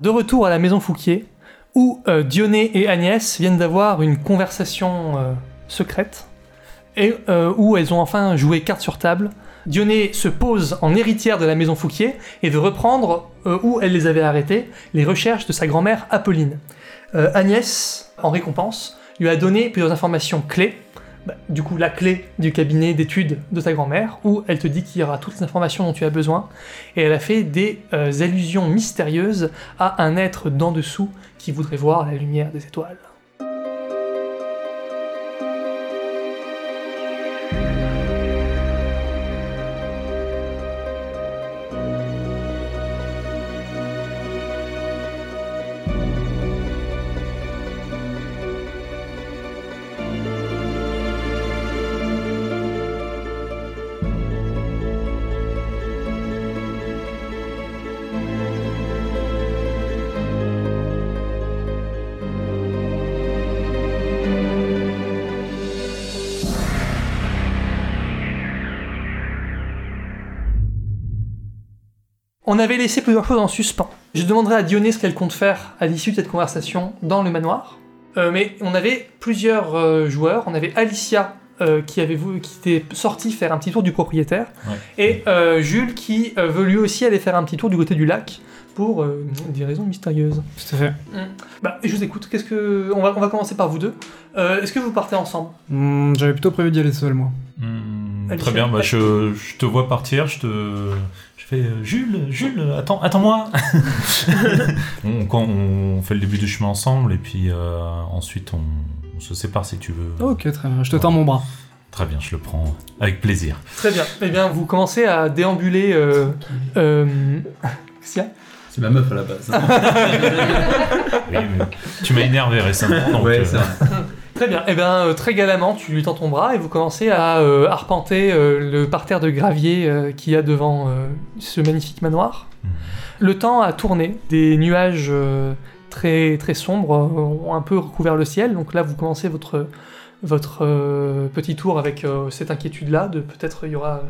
De retour à la maison Fouquier, où euh, et Agnès viennent d'avoir une conversation euh, secrète, et euh, où elles ont enfin joué carte sur table. Dionée se pose en héritière de la maison Fouquier et veut reprendre euh, où elle les avait arrêtés, les recherches de sa grand-mère Apolline. Agnès, en récompense, lui a donné plusieurs informations clés. Bah, du coup, la clé du cabinet d'études de ta grand-mère, où elle te dit qu'il y aura toutes les informations dont tu as besoin. Et elle a fait des euh, allusions mystérieuses à un être d'en dessous qui voudrait voir la lumière des étoiles. On avait laissé plusieurs choses en suspens. Je demanderai à Dionée ce qu'elle compte faire à l'issue de cette conversation dans le manoir. Euh, mais on avait plusieurs euh, joueurs. On avait Alicia euh, qui, avait, qui était sortie faire un petit tour du propriétaire. Ouais. Et euh, Jules qui euh, veut lui aussi aller faire un petit tour du côté du lac pour euh, des raisons mystérieuses. Tout à fait. Bah, je vous écoute. Qu'est-ce que on va, on va commencer par vous deux. Euh, Est-ce que vous partez ensemble? Hmm, J'avais plutôt prévu d'y aller seul, moi. Hmm, très bien, bah, je, je te vois partir, je te. Fais euh, Jules, Jules, attends, attends-moi on, quand on fait le début du chemin ensemble et puis euh, ensuite on, on se sépare si tu veux. Ok, très bien. Je te tends mon bras. Très bien, je le prends avec plaisir. Très bien. Eh bien, vous commencez à déambuler. Euh, euh, qu'est-ce qu'il y a C'est ma meuf à la base. Oui, mais tu m'as énervé récemment, donc ouais, euh. Très bien. Eh bien, euh, très galamment, tu lui tends ton bras et vous commencez à euh, arpenter euh, le parterre de gravier euh, qu'il y a devant ce magnifique manoir. Mhm. Le temps a tourné. Des nuages très, très sombres ont un peu recouvert le ciel. Donc là, vous commencez votre, votre euh, petit tour avec euh, cette inquiétude-là. De peut-être il y aura euh,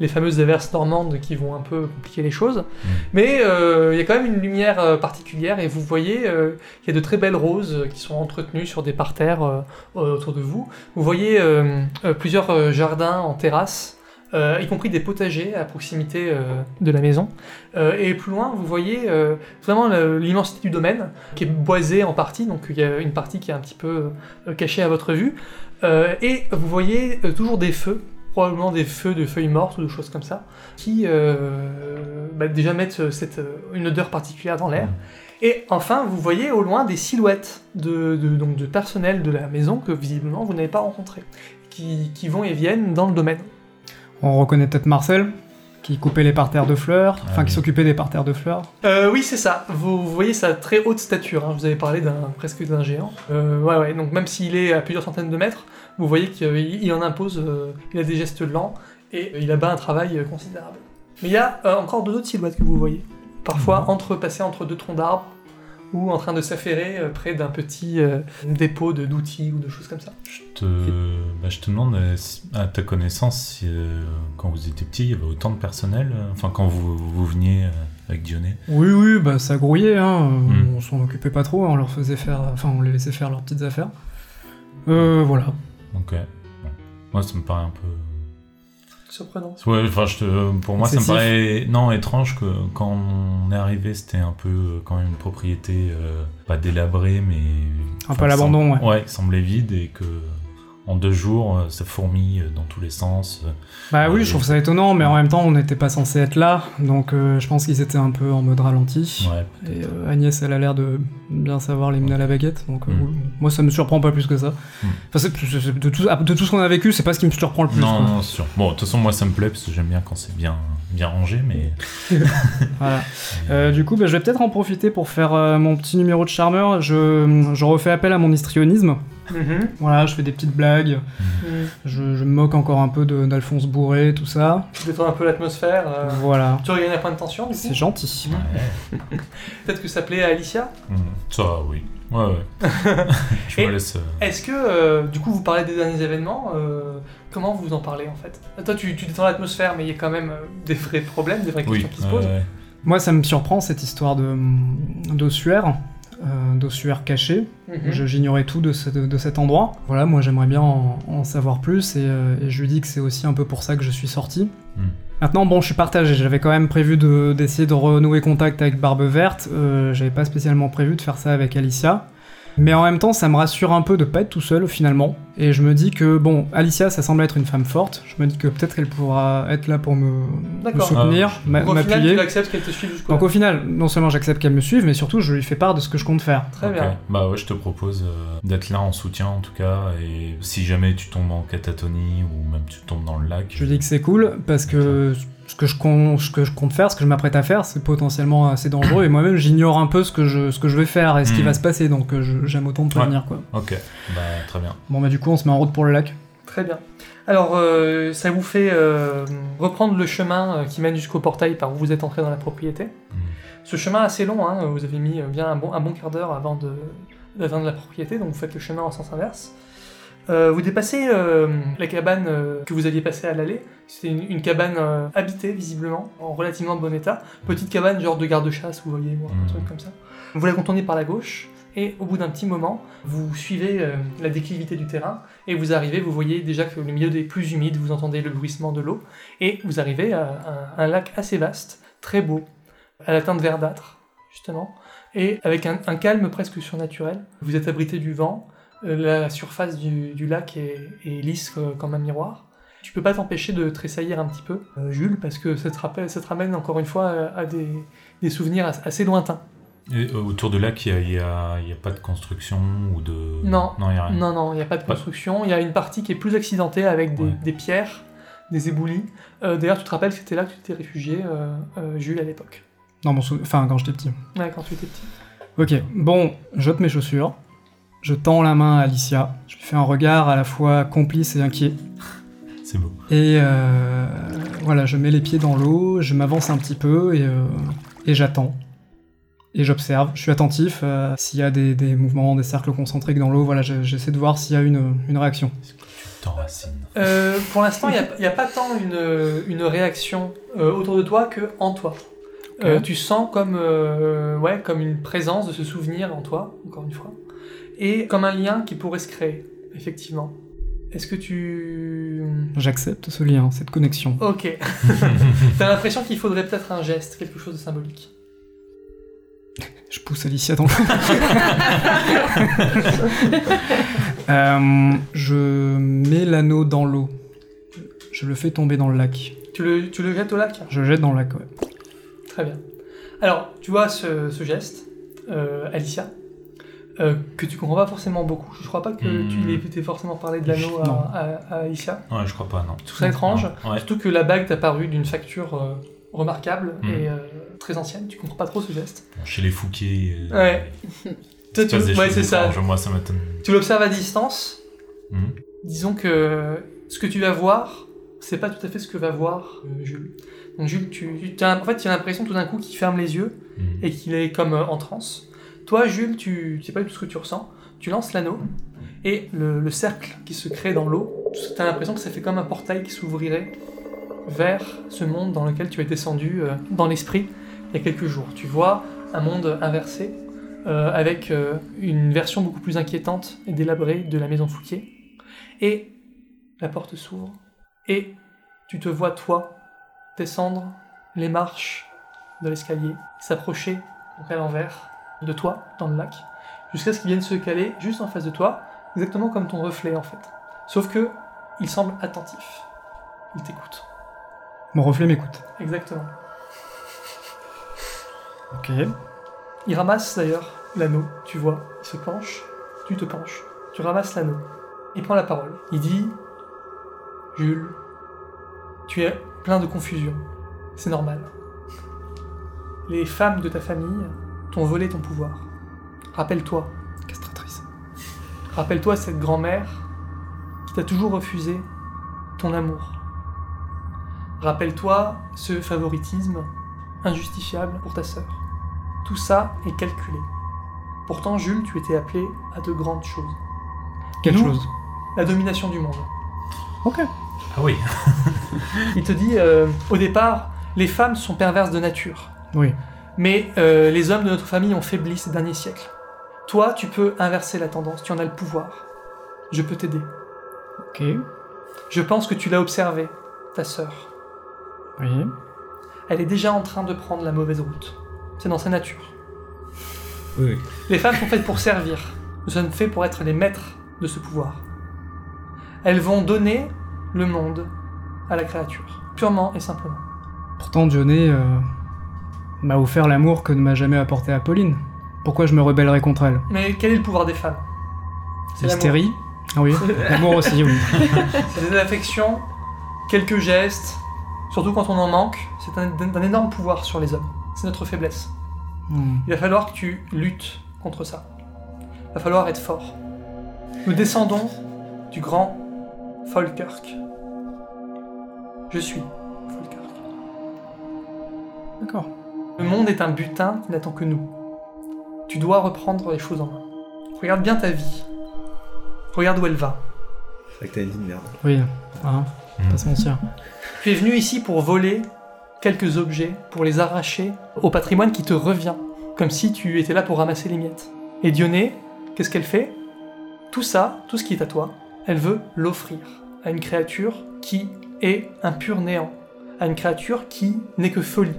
les fameuses averses normandes qui vont un peu compliquer les choses. Mais euh, il y a quand même une lumière particulière et vous voyez qu'il y a de très belles roses qui sont entretenues sur des parterres autour de vous. Vous voyez plusieurs jardins en terrasse, y compris des potagers à proximité euh, de la maison. Euh, et plus loin, vous voyez euh, vraiment l'immensité du domaine, qui est boisé en partie, donc il y a une partie qui est un petit peu euh, cachée à votre vue. Euh, et vous voyez euh, toujours des feux, probablement des feux de feuilles mortes ou de choses comme ça, qui euh, bah, déjà mettent euh, cette, euh, une odeur particulière dans l'air. Et enfin, vous voyez au loin des silhouettes de, de- donc de personnel de la maison que visiblement vous n'avez pas rencontré, qui, qui vont et viennent dans le domaine. On reconnaît peut-être Marcel, qui coupait les parterres de fleurs, Ah enfin qui s'occupait des parterres de fleurs. Euh, oui, c'est ça. Vous, vous voyez sa très haute stature. hein. Vous avez parlé d'un presque d'un géant. Euh, ouais, ouais. Donc même s'il est à plusieurs centaines de mètres, vous voyez qu'il il en impose. euh, il a des gestes lents et il abat un travail euh, considérable. Mais il y a euh, encore d'autres silhouettes que vous voyez. Parfois entre passées entre deux troncs d'arbres ou en train de s'affairer euh, près d'un petit euh, dépôt de- d'outils ou de choses comme ça. Je te, bah, je te demande, euh, à ta connaissance, si, euh, quand vous étiez petit, il y avait autant de personnel, enfin quand vous, vous veniez avec Dionée. Oui, oui, bah ça grouillait, hein. Hmm. On s'en occupait pas trop, on leur faisait faire, enfin on les laissait faire leurs petites affaires. Euh, voilà. Bon. Moi, ça me paraît un peu. Surprenant. Ouais, enfin, je te, pour moi, ça me paraît non étrange que quand on est arrivé, c'était un peu euh, quand même une propriété euh, pas délabrée, mais Un peu à l'abandon, Ouais, qui semblait vide et que en deux jours, euh, ça fourmille dans tous les sens. euh. Bah oui, je trouve ça étonnant, mais en même temps on n'était pas censé être là, donc euh, je pense qu'ils étaient un peu en mode ralenti. Ouais. Et euh, Agnès, elle a l'air de bien savoir les mener à la baguette, donc euh, Mm. moi ça me surprend pas plus que ça. Mm. Enfin, de, tout, de tout ce qu'on a vécu, c'est pas ce qui me surprend le plus. non, quoi. non, sûr. Bon, de toute façon, moi, ça me plaît parce que j'aime bien quand c'est bien, bien rangé, mais. Voilà. Euh, du coup, bah, je vais peut-être en profiter pour faire euh, mon petit numéro de charmeur. Je, je refais appel à mon histrionisme. Mhm. Voilà, je fais des petites blagues. Mhm. Je, je me moque encore un peu de- d'Alphonse Bourré, tout ça. Tu détends un peu l'atmosphère. euh, Voilà. Tu regagnes un point de tension, du coup C'est gentil. Ouais. Peut-être que ça plaît à Alicia Mm. Ça, oui. Ouais, ouais. je me laisse. euh, Est-ce que, euh, du coup, vous parlez des derniers événements euh, Comment vous en parlez en fait? Toi, tu, tu détends l'atmosphère, mais il y a quand même des vrais problèmes, des vraies Oui, questions qui se posent. ouais. Moi, ça me surprend cette histoire de d'ossuaire, euh, d'ossuaire caché. Mhm. Je- J'ignorais tout de, ce- de cet endroit. Voilà, moi j'aimerais bien en, en savoir plus et, euh, et je lui dis que c'est aussi un peu pour ça que je suis sorti. Hmm. Maintenant, bon, je suis partagé. J'avais quand même prévu de- d'essayer de, renouer contact avec Barbe Verte. Euh, J'avais pas spécialement prévu de faire ça avec Alicia. Mais en même temps, ça me rassure un peu de pas être tout seul finalement. Et je me dis que, bon, Alicia, ça semble être une femme forte. Je me dis que peut-être qu'elle pourra être là pour me, me soutenir, Ah, ma- Donc, au final, m'appuyer. qu'elle te suive jusqu'au Donc au final, non seulement j'accepte qu'elle me suive, mais surtout je lui fais part de ce que je compte faire. Très Ok. bien. Bah ouais, je te propose euh, d'être là en soutien en tout cas, et si jamais tu tombes en catatonie ou même tu tombes dans le lac. Je lui dis que c'est cool parce que ce que je compte, ce que je compte faire, ce que je m'apprête à faire, c'est potentiellement assez dangereux et moi-même j'ignore un peu ce que je, ce que je vais faire et ce qui Hmm. va se passer, donc euh, j'aime autant te prévenir quoi. Ok, bah très bien. Bon bah du coup on se met en route pour le lac. Très bien. Alors, euh, ça vous fait euh, reprendre le chemin euh, qui mène jusqu'au portail par où vous êtes entré dans la propriété. Hmm. Ce chemin assez long, hein, vous avez mis bien un bon, un bon quart d'heure avant de d'atteindre la propriété, donc vous faites le chemin en sens inverse. Euh, vous dépassez euh, la cabane euh, que vous aviez passée à l'aller. C'était une, une cabane habitée, visiblement, en relativement bon état. Petite cabane, genre de garde-chasse, vous voyez, un Mhm. truc comme ça. Vous la contournez par la gauche, et au bout d'un petit moment, vous suivez la déclivité du terrain, et vous arrivez, vous voyez déjà que le milieu est plus humide, vous entendez le bruissement de l'eau, et vous arrivez à un, un lac assez vaste, très beau, à la teinte verdâtre, justement, et avec un, un calme presque surnaturel. Vous êtes abrité du vent, la surface du, du lac est, est lisse euh, comme un miroir. Tu peux pas t'empêcher de tressaillir un petit peu, euh, Jules, parce que ça te, rappelle, ça te ramène encore une fois euh, à des, des souvenirs as- assez lointains. Et autour de lac, il n'y a, y y pas de construction ou de. Non. Non, il n'y a rien. Non, non, il n'y a pas de construction. Il y a une partie qui est plus accidentée avec des, Ouais. des pierres, des éboulis. Euh, D'ailleurs, tu te rappelles que c'était là que tu t'es réfugié, euh, euh, Jules, à l'époque. Non mon sou- enfin quand j'étais petit. Ouais, quand tu étais petit. Ok, bon, j'ôte mes chaussures, je tends la main à Alicia, je lui fais un regard à la fois complice et inquiet. C'est beau. Et euh, voilà, je mets les pieds dans l'eau, je m'avance un petit peu et, euh, et j'attends. Et j'observe, je suis attentif euh, s'il y a des, des mouvements, des cercles concentriques dans l'eau, voilà, je- j'essaie de voir s'il y a une, une réaction. Euh, pour l'instant, il n'y a, pas tant une, une réaction euh, autour de toi que en toi. Euh, tu sens comme, euh, ouais, comme une présence de ce souvenir en toi, encore une fois, et comme un lien qui pourrait se créer, effectivement. Est-ce que tu... J'accepte ce lien, cette connexion. Ok. T'as l'impression qu'il faudrait peut-être un geste, quelque chose de symbolique. Je pousse Alicia dans l'eau. Euh, je mets l'anneau dans l'eau. Je le fais tomber dans le lac. Tu le, tu le jettes au lac? Je jette dans le lac, ouais. Très bien. Alors, tu vois ce, ce geste, euh, Alicia, euh, que tu comprends pas forcément beaucoup. Je crois pas que Hmm. tu l'aies t'aies forcément parlé de l'anneau à, à- à Alicia. Ouais, je crois pas, non. Tout ça étrange. Ouais. Surtout que la bague t'a paru d'une facture euh, remarquable Hmm. et euh, très ancienne. Tu comprends pas trop ce geste. Bon, chez les Fouquier. euh, Ouais. Toi, tu- ouais, c'est ça. Moi, ça. Tu l'observes à distance. Mhm. Disons que ce que tu vas voir, c'est pas tout à fait ce que va voir Jules. Donc Jules, tu, tu as, en fait, tu as l'impression tout d'un coup qu'il ferme les yeux et qu'il est comme en transe. Toi, Jules, tu tu sais pas du tout ce que tu ressens. Tu lances l'anneau et le, le cercle qui se crée dans l'eau, tu as l'impression que ça fait comme un portail qui s'ouvrirait vers ce monde dans lequel tu es descendu euh, dans l'esprit il y a quelques jours. Tu vois un monde inversé euh, avec euh, une version beaucoup plus inquiétante et délabrée de la maison Fouquier. Et la porte s'ouvre et tu te vois toi descendre les marches de l'escalier, s'approcher à l'envers de toi dans le lac, jusqu'à ce qu'il vienne se caler juste en face de toi, exactement comme ton reflet en fait. Sauf que il semble attentif. Il t'écoute. Mon reflet m'écoute. Exactement. Ok. Il ramasse d'ailleurs l'anneau, tu vois, il se penche, tu te penches, tu ramasses l'anneau. Il prend la parole. Il dit Jules, tu es plein de confusion. C'est normal. Les femmes de ta famille t'ont volé ton pouvoir. Rappelle-toi, Castratrice. rappelle-toi cette grand-mère qui t'a toujours refusé ton amour. Rappelle-toi ce favoritisme injustifiable pour ta sœur. Tout ça est calculé. Pourtant, Jules, tu étais appelé à de grandes choses. Quelle Nous chose La domination du monde. Ok. Ah oui. Il te dit, euh, au départ, les femmes sont perverses de nature. Oui. Mais euh, les hommes de notre famille ont faibli ces derniers siècles. Toi, tu peux inverser la tendance, tu en as le pouvoir. Je peux t'aider. Ok. Je pense que tu l'as observé, ta sœur. Oui. Elle est déjà en train de prendre la mauvaise route. C'est dans sa nature. Oui. Les femmes sont faites pour servir. Nous sommes faits pour être les maîtres de ce pouvoir. Elles vont donner le monde à la créature, purement et simplement. Pourtant, Johnny euh, m'a offert l'amour que ne m'a jamais apporté Apolline. Pourquoi je me rebellerais contre elle? Mais quel est le pouvoir des femmes? C'est. L'hystérie Ah oui. L'amour aussi, oui. C'est des affections, quelques gestes, surtout quand on en manque. C'est un, énorme pouvoir sur les hommes. C'est notre faiblesse. Hmm. Il va falloir que tu luttes contre ça. Il va falloir être fort. Nous descendons du grand Falkirk. Je suis Falkirk. D'accord. Le monde est un butin qui n'attend que nous. Tu dois reprendre les choses en main. Regarde bien ta vie. Regarde où elle va. C'est vrai que t'as une vie de merde. Oui. Hein, pas se mentir. Tu es venu ici pour voler quelques objets, pour les arracher au patrimoine qui te revient, comme si tu étais là pour ramasser les miettes. Et Dionée, qu'est-ce qu'elle fait? Tout ça, tout ce qui est à toi, elle veut l'offrir à une créature qui est un pur néant, à une créature qui n'est que folie.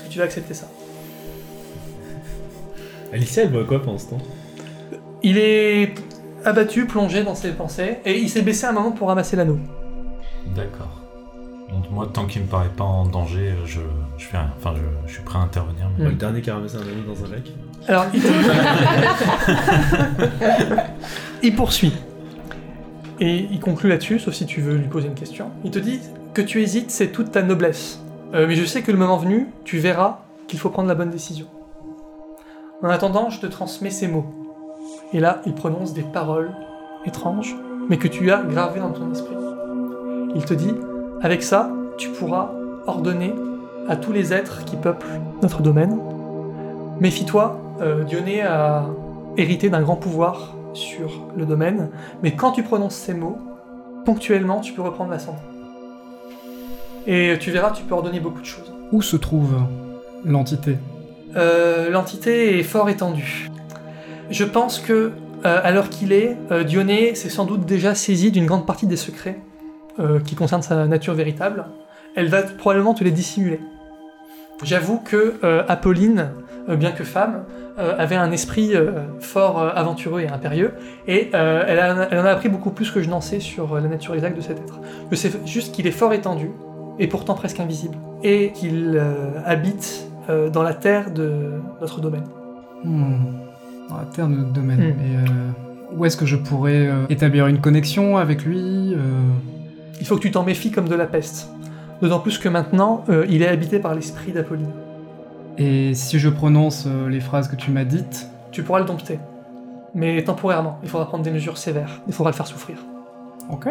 Est-ce que tu vas accepter ça Alicia, elle voit quoi pendant ce temps Il est abattu, plongé dans ses pensées, et il s'est baissé un moment pour ramasser l'anneau. D'accord. Donc moi, tant qu'il me paraît pas en danger, je, je fais rien. Enfin, je, je suis prêt à intervenir. mais- Mm. Le dernier qui a ramassé un anneau dans un lac. Alors, il, il poursuit. Et il conclut là-dessus, sauf si tu veux lui poser une question. Il te dit que tu hésites, c'est toute ta noblesse. Euh, mais je sais que le moment venu, tu verras qu'il faut prendre la bonne décision. En attendant, je te transmets ces mots. Et là, il prononce des paroles étranges, mais que tu as gravées dans ton esprit. Il te dit, avec ça, tu pourras ordonner à tous les êtres qui peuplent notre domaine Méfie-toi, euh, Dionée a hérité d'un grand pouvoir sur le domaine, mais quand tu prononces ces mots, ponctuellement, tu peux reprendre l'ascendant. Et tu verras, tu peux ordonner beaucoup de choses. Où se trouve l'entité? Euh, L'entité est fort étendue. Je pense que, euh, à l'heure qu'il est, euh, Dionée s'est sans doute déjà saisi d'une grande partie des secrets euh, qui concernent sa nature véritable. Elle va probablement te les dissimuler. J'avoue que euh, Apolline, bien que femme, avait un esprit fort aventureux et impérieux, et elle, a- elle en a appris beaucoup plus que je n'en sais sur la nature exacte de cet être. Je sais juste qu'il est fort étendu, et pourtant presque invisible, et qu'il euh, habite euh, dans la terre de notre domaine. Hmm. Dans la terre de notre domaine. Hmm. Et euh, où est-ce que je pourrais établir une connexion avec lui Il faut que tu t'en méfies comme de la peste. D'autant plus que maintenant, il est habité par l'esprit d'Apolline. Et si je prononce les phrases que tu m'as dites, Tu pourras le dompter. Mais temporairement, il faudra prendre des mesures sévères. Il faudra le faire souffrir. ok.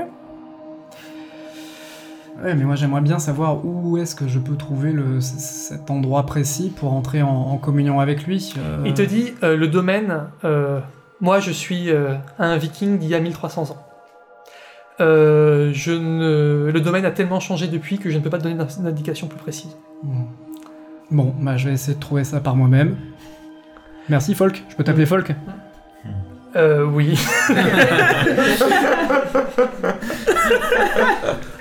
Ouais, mais moi j'aimerais bien savoir où est-ce que je peux trouver le, cet endroit précis pour entrer en, en communion avec lui. euh, Il te dit, euh, le domaine, euh, moi je suis euh, un viking d'il y a 1300 ans. Euh, je ne... Le domaine a tellement changé depuis que je ne peux pas te donner d'in- d'indication plus précise. Hmm. Bon, bah je vais essayer de trouver ça par moi-même. Merci Folk, je peux t'appeler Folk? Euh, oui.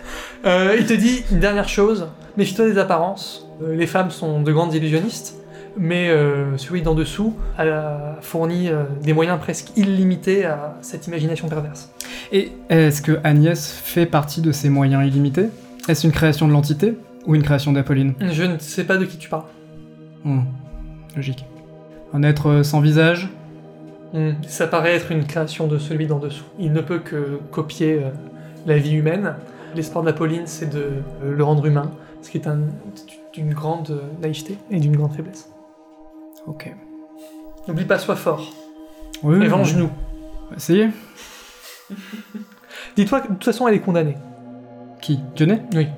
Euh, il te dit une dernière chose, méfie-toi des apparences. Euh, les femmes sont de grandes illusionnistes, mais euh, celui d'en dessous a fourni des moyens presque illimités à cette imagination perverse. Et est-ce que Agnès fait partie de ces moyens illimités? Est-ce une création de l'entité ou une création d'Apolline? Je ne sais pas de qui tu parles. Hmm, Logique. Un être sans visage? Hmm, Ça paraît être une création de celui d'en dessous. Il ne peut que copier la vie humaine. L'espoir d'Apolline, c'est de euh, le rendre humain, ce qui est un- d'une grande euh, naïveté et d'une grande faiblesse. Ok. N'oublie pas, sois fort. Oui, Et venge-nous. va Essayez. Dis-toi que de toute façon, elle est condamnée. Qui? Dionée Oui.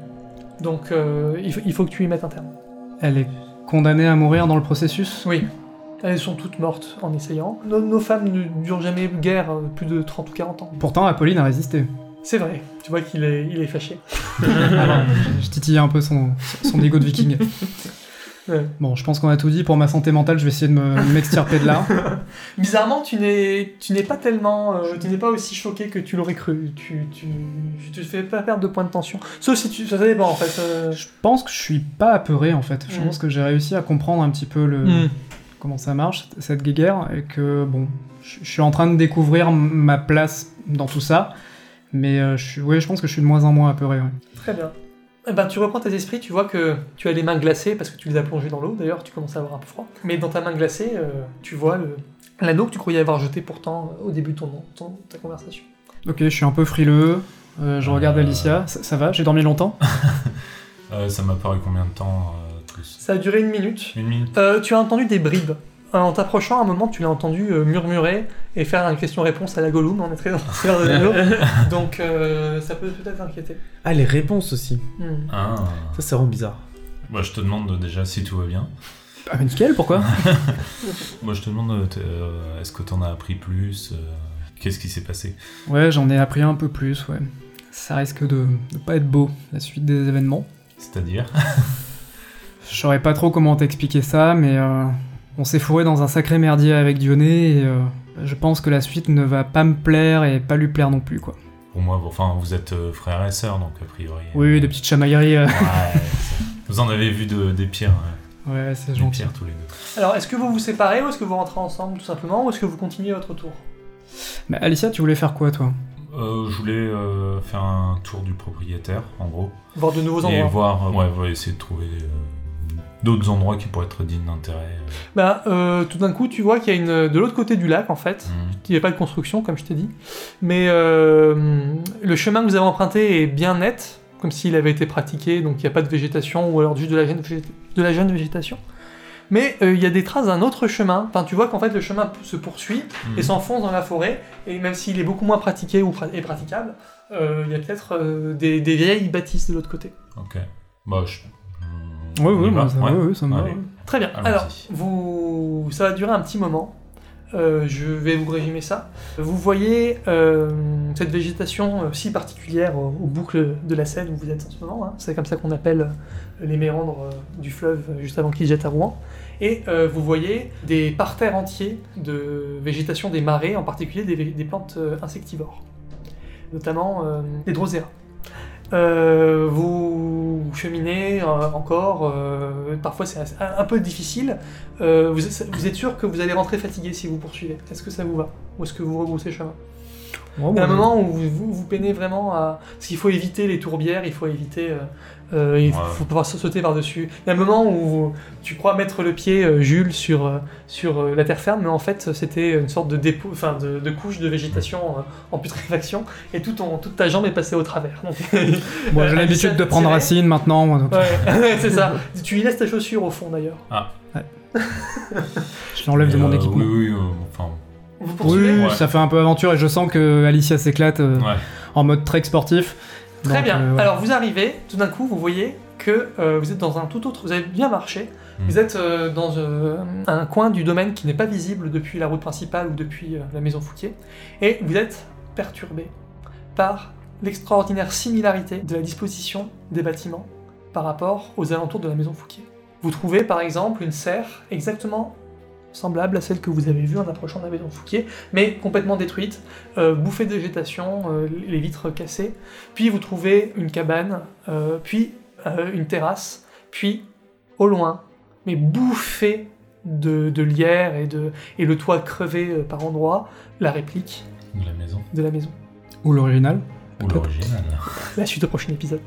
Donc, euh, il, faut, il faut que tu y mettes un terme. Elle est condamnée à mourir dans le processus? Oui. Elles sont toutes mortes en essayant. Nos, nos femmes ne durent jamais guère euh, plus de 30 ou 40 ans. Pourtant, Apolline a résisté. C'est vrai, tu vois qu'il est, il est fâché. Alors, je, titille un peu son, son ego de viking. Ouais. Bon, je pense qu'on a tout dit. Pour ma santé mentale, je vais essayer de me- m'extirper de là. Bizarrement, tu n'es, tu n'es pas tellement, euh, tu n'es pas aussi choqué que tu l'aurais cru. Tu, tu, tu te fais pas perdre de points de tension. Sauf si tu, ça dépend en fait. euh. Je pense que je suis pas apeuré en fait. Je Mm. pense que j'ai réussi à comprendre un petit peu le, Hmm. comment ça marche, cette guéguerre, et que bon, je suis en train de découvrir ma place dans tout ça. Mais euh, je, suis, ouais, je pense que je suis de moins en moins apeuré. ouais. Très bien. Eh ben, tu reprends tes esprits, tu vois que tu as les mains glacées parce que tu les as plongées dans l'eau. D'ailleurs, tu commences à avoir un peu froid. Mais dans ta main glacée, euh, tu vois l'anneau que tu croyais avoir jeté pourtant euh, au début de ton, ton- ta conversation. Ok, je suis un peu frileux. euh, je regarde Euh. Alicia. Ça, ça va? J'ai dormi longtemps? Euh, ça m'a paru combien de temps euh, Ça a duré une minute. Une minute Euh, tu as entendu des bribes. En t'approchant, à un moment, tu l'as entendu euh, murmurer et faire une question-réponse à la Gollum. On est très dans le. Donc, euh, ça peut peut-être inquiéter. Ah, les réponses aussi. Hmm. Ah. Ça, ça rend bizarre. Bah, je te demande déjà si tout va bien. Ah, mais nickel, pourquoi? Moi, je te demande, euh, euh, est-ce que t'en as appris plus euh, Qu'est-ce qui s'est passé? Ouais, j'en ai appris un peu plus, ouais. Ça risque de, de pas être beau, la suite des événements. C'est-à-dire? Je saurais pas trop comment t'expliquer ça, mais euh, on s'est fourré dans un sacré merdier avec Dionée, et euh, je pense que la suite ne va pas me plaire et pas lui plaire non plus, quoi. Pour moi, vous- enfin, vous êtes euh, frères et sœurs, donc a priori. Oui, euh, des petites chamailleries, euh, Ouais, vous en avez vu de- des pires, ouais. ouais, c'est des gentil. pires tous les deux. Alors, est-ce que vous vous séparez ou est-ce que vous rentrez ensemble tout simplement ou est-ce que vous continuez votre tour? Mais Alicia, tu voulais faire quoi, toi? Euh, je voulais euh, faire un tour du propriétaire, en gros, Voir de nouveaux et endroits voir, euh, ouais, ouais, essayer de trouver euh, d'autres endroits qui pourraient être dignes d'intérêt. euh. Bah, euh, tout d'un coup, tu vois qu'il y a une. De l'autre côté du lac, en fait, Mhm. il n'y a pas de construction, comme je t'ai dit, mais euh, le chemin que vous avez emprunté est bien net, comme s'il avait été pratiqué, donc il n'y a pas de végétation ou alors juste de la jeune, de la jeune végétation. Mais euh, il y a des traces d'un autre chemin. Enfin, tu vois qu'en fait, le chemin se poursuit Mhm. et s'enfonce dans la forêt, et même s'il est beaucoup moins pratiqué ou et praticable, il y a peut-être des, des vieilles bâtisses de l'autre côté. Ok. Bah, je. Oui, y oui, moi, ça, ouais. ça me va. Très bien. Alors, vous, ça va durer un petit moment. Euh, je vais vous résumer ça. Vous voyez euh, cette végétation euh, si particulière aux, aux boucles de la Seine où vous êtes en ce moment. hein. C'est comme ça qu'on appelle les méandres euh, du fleuve juste avant qu'il jette à Rouen. Et euh, vous voyez des parterres entiers de végétation des marais, en particulier des, plantes euh, insectivores, notamment euh, des drosera. Euh, vous cheminez euh, encore, euh, parfois c'est un, peu difficile. Vous, êtes, vous êtes sûr que vous allez rentrer fatigué si vous poursuivez? Est-ce que ça vous va? Ou est-ce que vous rebroussez chemin? Oh, Il y a un bon, moment où vous, vous, vous peinez vraiment à... Parce qu'il faut éviter les tourbières, il faut éviter... euh, euh, il faut, Ouais. faut pouvoir sauter par-dessus. Il y a un moment où vous- tu crois mettre le pied, euh, Jules, sur, euh, sur la terre ferme, mais en fait c'était une sorte de dépôt, enfin de, de couche de végétation euh, en putréfaction, et tout ton, toute ta jambe est passée au travers. Donc, Bon, j'ai l'habitude de prendre racine maintenant, moi, donc Ouais, c'est ça. Tu y laisses ta chaussure au fond d'ailleurs. je l'enlève de mon euh, équipement. Oui, oui, euh, enfin. Vous Oui, Ouais. ça fait un peu aventure et je sens que Alicia s'éclate euh, Ouais. en mode trek sportif. Très Donc, bien. euh, ouais. Alors vous arrivez, tout d'un coup vous voyez que euh, vous êtes dans un tout autre. Vous avez bien marché. Mm. Vous êtes euh, dans euh, un coin du domaine qui n'est pas visible depuis la route principale ou depuis euh, la maison Fouquier, et vous êtes perturbé par l'extraordinaire similarité de la disposition des bâtiments par rapport aux alentours de la maison Fouquier. Vous trouvez par exemple une serre exactement semblable à celle que vous avez vue en approchant de la maison Fouquier, mais complètement détruite, euh, bouffée de végétation, euh, les vitres cassées. Puis vous trouvez une cabane, euh, puis euh, une terrasse, puis au loin, mais bouffée de, de lierre et, de, et le toit crevé euh, par endroits, la réplique De la maison. de la maison. Ou l'original. Ou l'original. La suite au prochain épisode.